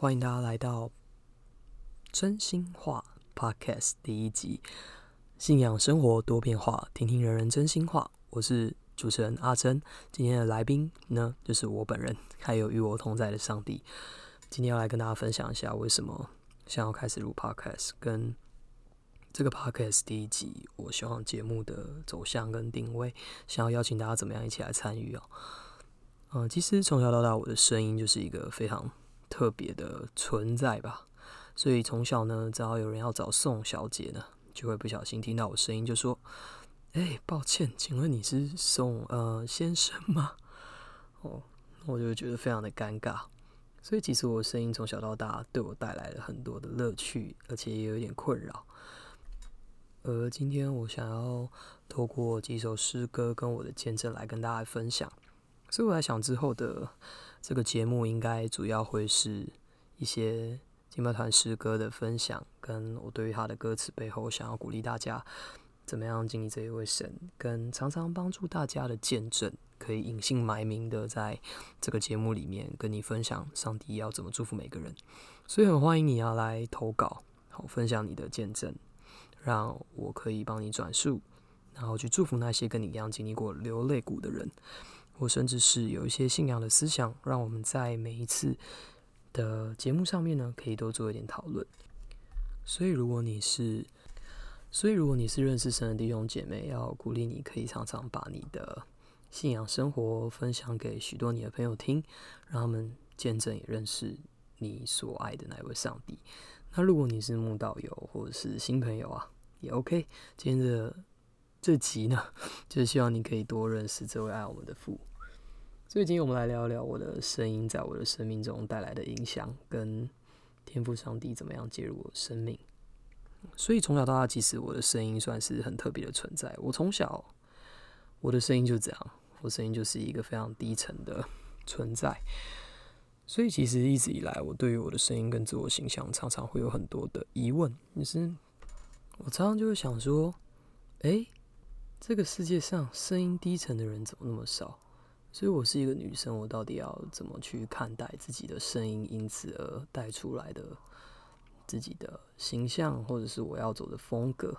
欢迎大家来到真心话 Podcast 第一集，信仰生活多变化，听听人人真心话。我是主持人阿珍，今天的来宾呢，就是我本人，还有与我同在的上帝。今天要来跟大家分享一下，为什么想要开始录 Podcast，跟这个 Podcast 第一集，我希望节目的走向跟定位，想要邀请大家怎么样一起来参与哦。嗯，其实从小到大，我的声音就是一个非常。特别的存在吧，所以从小呢，只要有人要找宋小姐呢，就会不小心听到我声音，就说：“哎，抱歉，请问你是宋呃先生吗？”哦，我就觉得非常的尴尬。所以其实我声音从小到大对我带来了很多的乐趣，而且也有点困扰。而今天我想要透过几首诗歌跟我的见证来跟大家分享，所以我在想之后的。这个节目应该主要会是一些金马团诗歌的分享，跟我对于他的歌词背后想要鼓励大家怎么样经历这一位神，跟常常帮助大家的见证，可以隐姓埋名的在这个节目里面跟你分享上帝要怎么祝福每个人。所以很欢迎你要来投稿，好分享你的见证，让我可以帮你转述，然后去祝福那些跟你一样经历过流泪谷的人。或甚至是有一些信仰的思想，让我们在每一次的节目上面呢，可以多做一点讨论。所以，如果你是，所以如果你是认识神的弟兄姐妹，要鼓励你可以常常把你的信仰生活分享给许多你的朋友听，让他们见证也认识你所爱的那位上帝。那如果你是慕道友或者是新朋友啊，也 OK。今天的这集呢，就是希望你可以多认识这位爱我们的父。所以今天我们来聊一聊我的声音在我的生命中带来的影响，跟天赋上帝怎么样介入我的生命。所以从小到大，其实我的声音算是很特别的存在。我从小我的声音就这样，我声音就是一个非常低沉的 存在。所以其实一直以来，我对于我的声音跟自我形象常常会有很多的疑问。就是我常常就会想说，诶，这个世界上声音低沉的人怎么那么少？所以，我是一个女生，我到底要怎么去看待自己的声音，因此而带出来的自己的形象，或者是我要走的风格？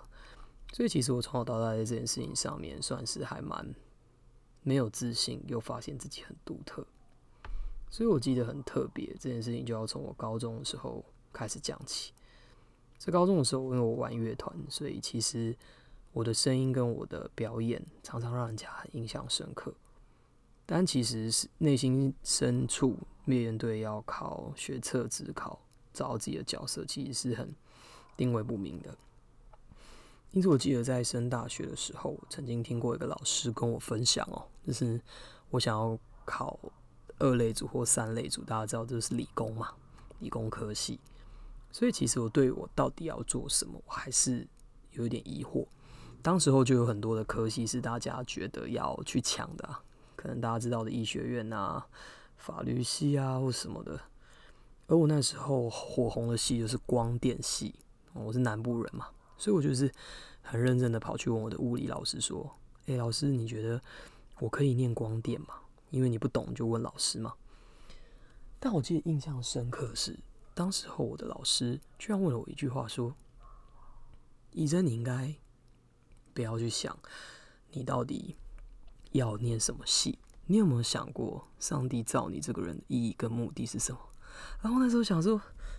所以，其实我从小到大在这件事情上面，算是还蛮没有自信，又发现自己很独特。所以我记得很特别，这件事情就要从我高中的时候开始讲起。在高中的时候，因为我玩乐团，所以其实我的声音跟我的表演常常让人家很印象深刻。但其实是内心深处面对要考学测、自考，找自己的角色，其实是很定位不明的。因此，我记得在升大学的时候，曾经听过一个老师跟我分享哦，就是我想要考二类组或三类组，大家知道这是理工嘛，理工科系。所以，其实我对我到底要做什么，我还是有一点疑惑。当时候就有很多的科系是大家觉得要去抢的。可能大家知道的医学院啊、法律系啊或什么的，而我那时候火红的系就是光电系，我是南部人嘛，所以我就是很认真的跑去问我的物理老师说：“诶，老师，你觉得我可以念光电吗？因为你不懂就问老师嘛。”但我记得印象深刻是，当时候我的老师居然问了我一句话说：“医生，你应该不要去想你到底。”要念什么戏？你有没有想过，上帝造你这个人的意义跟目的是什么？然后那时候想说，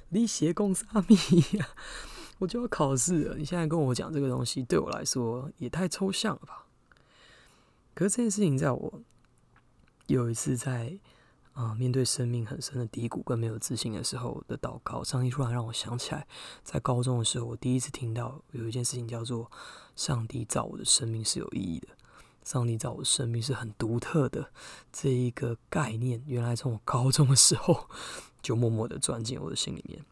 你邪共沙米呀，我就要考试了。你现在跟我讲这个东西，对我来说也太抽象了吧？可是这件事情，在我有一次在啊面对生命很深的低谷跟没有自信的时候的祷告，上帝突然让我想起来，在高中的时候，我第一次听到有一件事情叫做，上帝造我的生命是有意义的。上帝造我的生命是很独特的，这一个概念，原来从我高中的时候就默默的钻进我的心里面。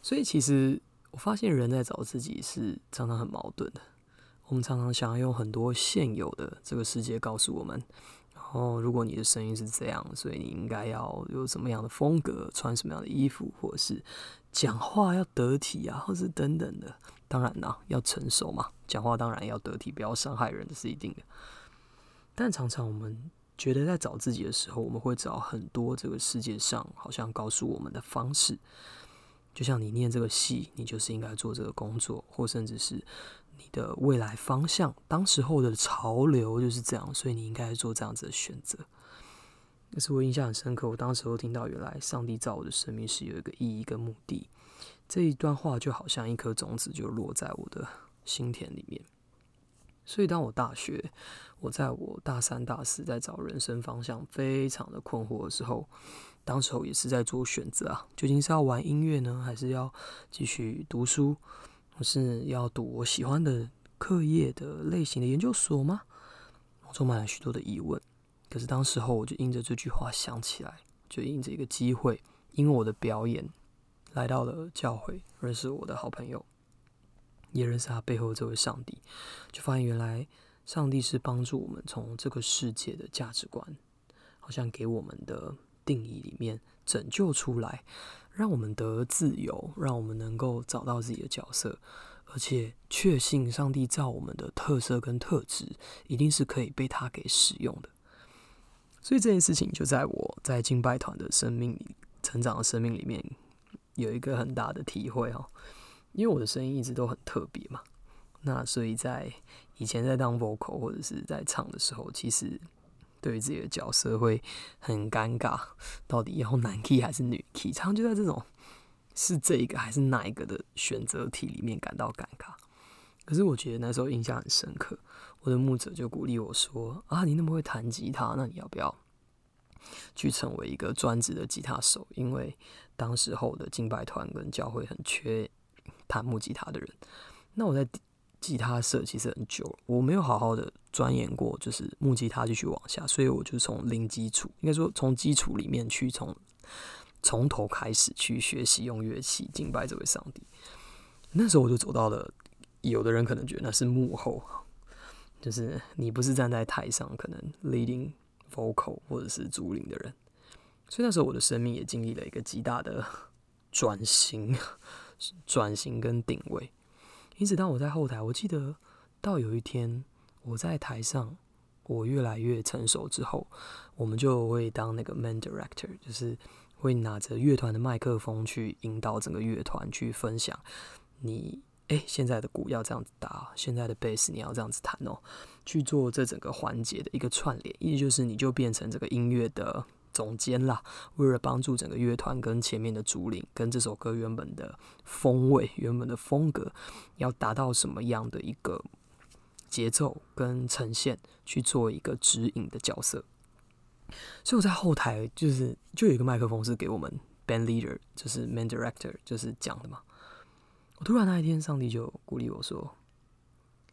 所以，其实我发现人在找自己是常常很矛盾的。我们常常想要用很多现有的这个世界告诉我们，哦如果你的声音是这样，所以你应该要有什么样的风格，穿什么样的衣服，或者是讲话要得体啊，或是等等的。当然啦，要成熟嘛，讲话当然要得体，不要伤害人，这是一定的。但常常我们觉得在找自己的时候，我们会找很多这个世界上好像告诉我们的方式。就像你念这个戏，你就是应该做这个工作，或甚至是你的未来方向，当时候的潮流就是这样，所以你应该做这样子的选择。那是我印象很深刻。我当时候听到，原来上帝造我的生命是有一个意义跟目的。这一段话就好像一颗种子，就落在我的心田里面。所以，当我大学，我在我大三、大四在找人生方向，非常的困惑的时候，当时候也是在做选择啊，究竟是要玩音乐呢，还是要继续读书，或是要读我喜欢的课业的类型的研究所吗？我充满了许多的疑问。可是当时候，我就因着这句话想起来，就因着一个机会，因为我的表演来到了教会，认识我的好朋友。也认识他背后这位上帝，就发现原来上帝是帮助我们从这个世界的价值观，好像给我们的定义里面拯救出来，让我们得自由，让我们能够找到自己的角色，而且确信上帝造我们的特色跟特质一定是可以被他给使用的。所以这件事情就在我在敬拜团的生命里成长的生命里面有一个很大的体会哦。因为我的声音一直都很特别嘛，那所以在以前在当 vocal 或者是在唱的时候，其实对于自己的角色会很尴尬，到底要男 key 还是女 key？常常就在这种是这一个还是那一个的选择题里面感到尴尬。可是我觉得那时候印象很深刻，我的牧者就鼓励我说：“啊，你那么会弹吉他，那你要不要去成为一个专职的吉他手？因为当时候的敬拜团跟教会很缺。”弹木吉他的人，那我在吉他社其实很久了，我没有好好的钻研过，就是木吉他继续往下，所以我就从零基础，应该说从基础里面去从从头开始去学习用乐器敬拜这位上帝。那时候我就走到了，有的人可能觉得那是幕后，就是你不是站在台上，可能 leading vocal 或者是主领的人，所以那时候我的生命也经历了一个极大的转型。转型跟定位，因此当我在后台，我记得到有一天我在台上，我越来越成熟之后，我们就会当那个 main director，就是会拿着乐团的麦克风去引导整个乐团去分享。你哎，现在的鼓要这样子打，现在的贝斯你要这样子弹哦，去做这整个环节的一个串联，意思就是你就变成这个音乐的。总监啦，为了帮助整个乐团跟前面的主领跟这首歌原本的风味、原本的风格，要达到什么样的一个节奏跟呈现，去做一个指引的角色。所以我在后台就是就有一个麦克风是给我们 band leader，就是 man director，就是讲的嘛。我突然那一天，上帝就鼓励我说：“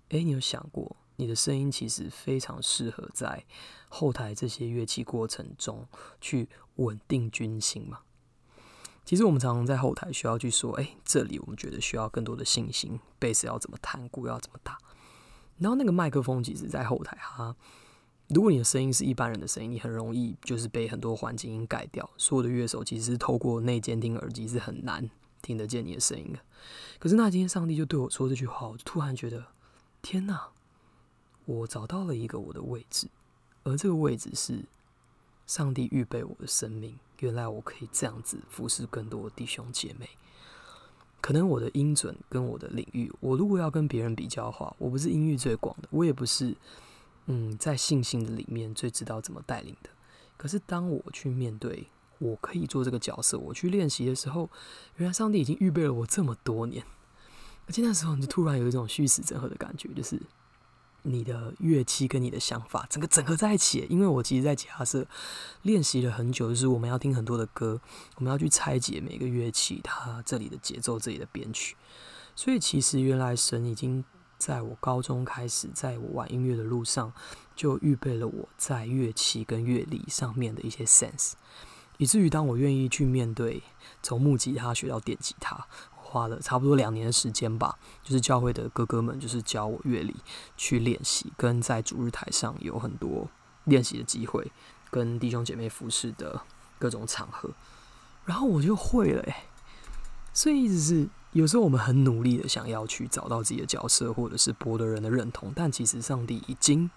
哎，你有想过？”你的声音其实非常适合在后台这些乐器过程中去稳定军心嘛？其实我们常常在后台需要去说，哎，这里我们觉得需要更多的信心，贝斯要怎么弹，鼓要怎么打。然后那个麦克风其实，在后台哈，如果你的声音是一般人的声音，你很容易就是被很多环境音盖掉。所有的乐手其实透过内监听耳机是很难听得见你的声音的。可是那今天上帝就对我说这句话，我就突然觉得，天哪！我找到了一个我的位置，而这个位置是上帝预备我的生命。原来我可以这样子服侍更多弟兄姐妹。可能我的音准跟我的领域，我如果要跟别人比较的话，我不是音域最广的，我也不是嗯在信心的里面最知道怎么带领的。可是当我去面对，我可以做这个角色，我去练习的时候，原来上帝已经预备了我这么多年。而且那时候，你就突然有一种虚实整合的感觉，就是。你的乐器跟你的想法整个整合在一起，因为我其实，在吉他社练习了很久，就是我们要听很多的歌，我们要去拆解每个乐器它这里的节奏、这里的编曲。所以，其实原来神已经在我高中开始，在我玩音乐的路上，就预备了我在乐器跟乐理上面的一些 sense，以至于当我愿意去面对从木吉他学到电吉他。花了差不多两年的时间吧，就是教会的哥哥们就是教我乐理去练习，跟在主日台上有很多练习的机会，跟弟兄姐妹服侍的各种场合，然后我就会了诶。所以意思是，有时候我们很努力的想要去找到自己的角色，或者是博得人的认同，但其实上帝已经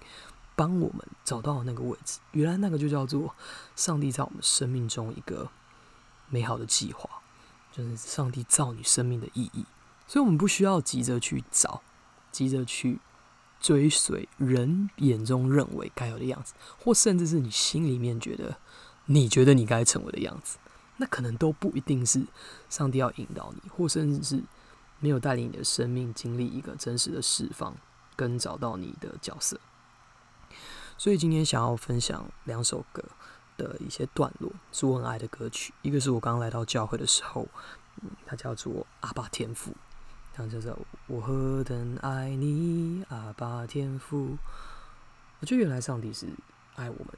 帮我们找到那个位置。原来那个就叫做上帝在我们生命中一个美好的计划，就是上帝造你生命的意义。所以，我们不需要急着去找，急着去追随人眼中认为该有的样子，或甚至是你心里面觉得你觉得你该成为的样子，那可能都不一定是上帝要引导你，或甚至是没有带领你的生命经历一个真实的释放，跟找到你的角色。所以今天想要分享两首歌的一些段落，是我很爱的歌曲。一个是我刚来到教会的时候，它叫做《阿爸天赋》。它叫做“我何等爱你，阿爸天父”。我觉得原来上帝是爱我们，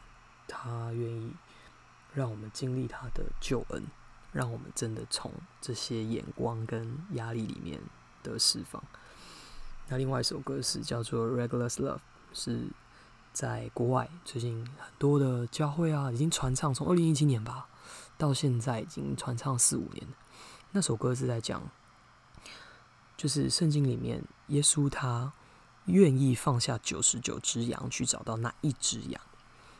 他愿意让我们经历他的救恩，让我们真的从这些眼光跟压力里面得释放。那另外一首歌是叫做《Regular Love》，是在国外最近很多的教会啊，已经传唱，从二零一七年吧到现在已经传唱四五年。那首歌是在讲。就是圣经里面，耶稣他愿意放下九十九只羊去找到那一只羊。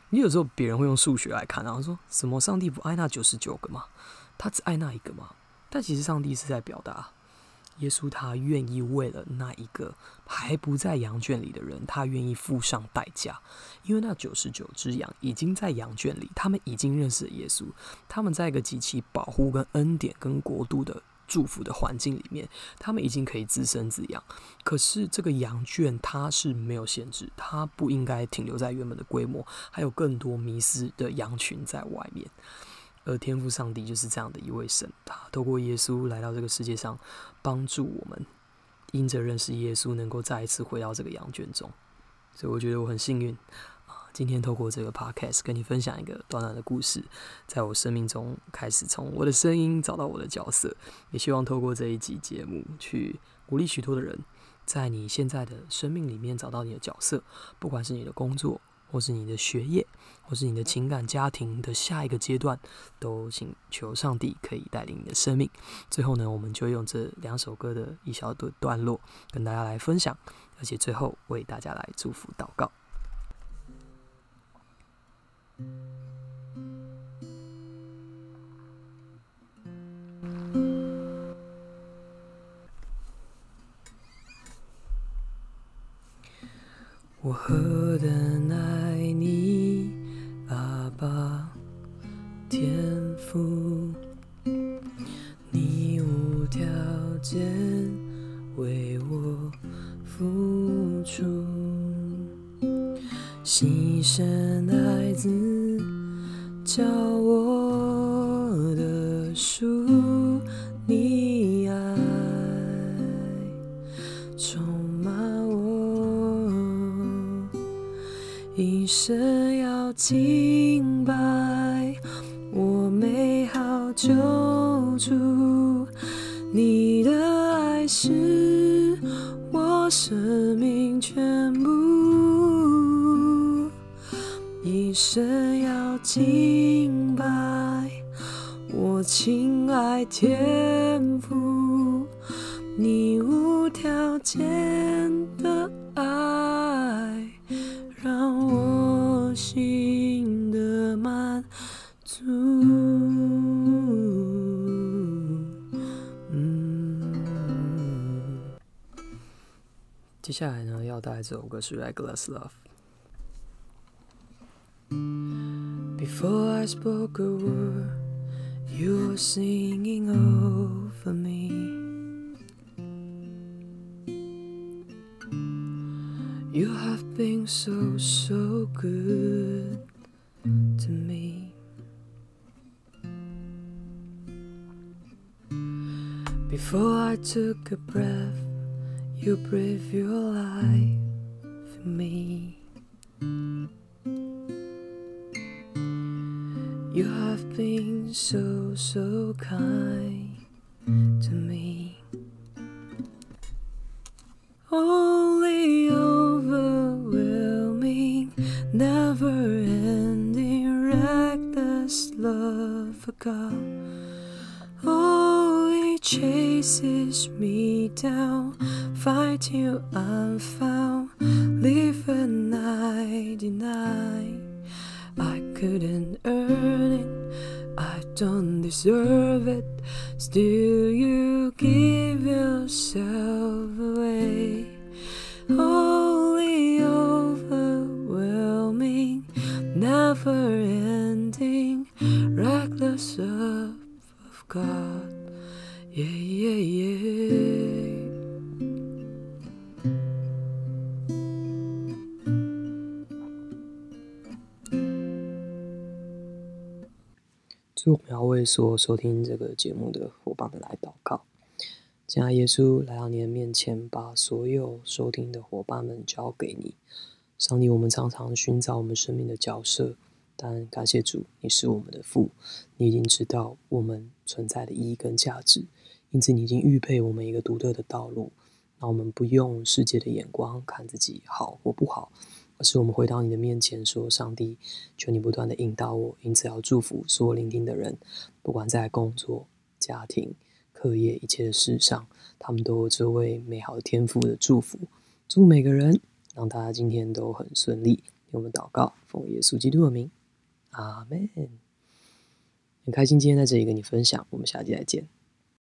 你有时候别人会用数学来看，然后说什么上帝不爱那九十九个吗？他只爱那一个吗？但其实上帝是在表达，耶稣他愿意为了那一个还不在羊圈里的人，他愿意付上代价，因为那九十九只羊已经在羊圈里，他们已经认识了耶稣，他们在一个极其保护、跟恩典、跟国度的。祝福的环境里面，他们已经可以自生自养。可是这个羊圈它是没有限制，它不应该停留在原本的规模，还有更多迷失的羊群在外面。而天赋上帝就是这样的一位神，他透过耶稣来到这个世界上，帮助我们，因着认识耶稣，能够再一次回到这个羊圈中。所以我觉得我很幸运啊。今天透过这个 podcast 跟你分享一个短短的故事，在我生命中开始从我的声音找到我的角色，也希望透过这一集节目去鼓励许多的人，在你现在的生命里面找到你的角色，不管是你的工作，或是你的学业，或是你的情感家庭的下一个阶段，都请求上帝可以带领你的生命。最后呢，我们就用这两首歌的一小段段落跟大家来分享，而且最后为大家来祝福祷告。我何等爱你，阿爸天赋，你无条件为我付出，牺牲孩子，教我的书你爱充满我。一生要敬救主，你的爱是我生命全部。一生要敬拜我亲爱天父，你无条件 接下来呢，要带来这首歌是《Reckless Love》。Before I spoke a word, you were singing over me. You have been so, so good to me. Before I took a breath, you breathed your life in me. You have been so, so kind to me. Chases me down, fight till I'm found, live and I deny. I couldn't earn it, I don't deserve it. Still, you give yourself away. Holy, overwhelming, never ending, reckless love of God. Yeah, yeah, yeah. 最后，我们要为所有收听这个节目的伙伴们来祷告。亲爱耶稣，来到你的面前，把所有收听的伙伴们交给你。上帝，我们常常寻找我们生命的角色，但感谢主，你是我们的父，你已经知道我们存在的意义跟价值，因此你已经预备我们一个独特的道路。那我们不用世界的眼光看自己好或不好。而是我们回到你的面前，说：“上帝，求你不断的引导我，因此要祝福所有聆听的人，不管在工作、家庭、课业一切的事上，他们都有这位美好的天赋的祝福。祝每个人，让大家今天都很顺利。我们祷告，奉耶稣基督的名，阿门。很开心今天在这里跟你分享，我们下期再见。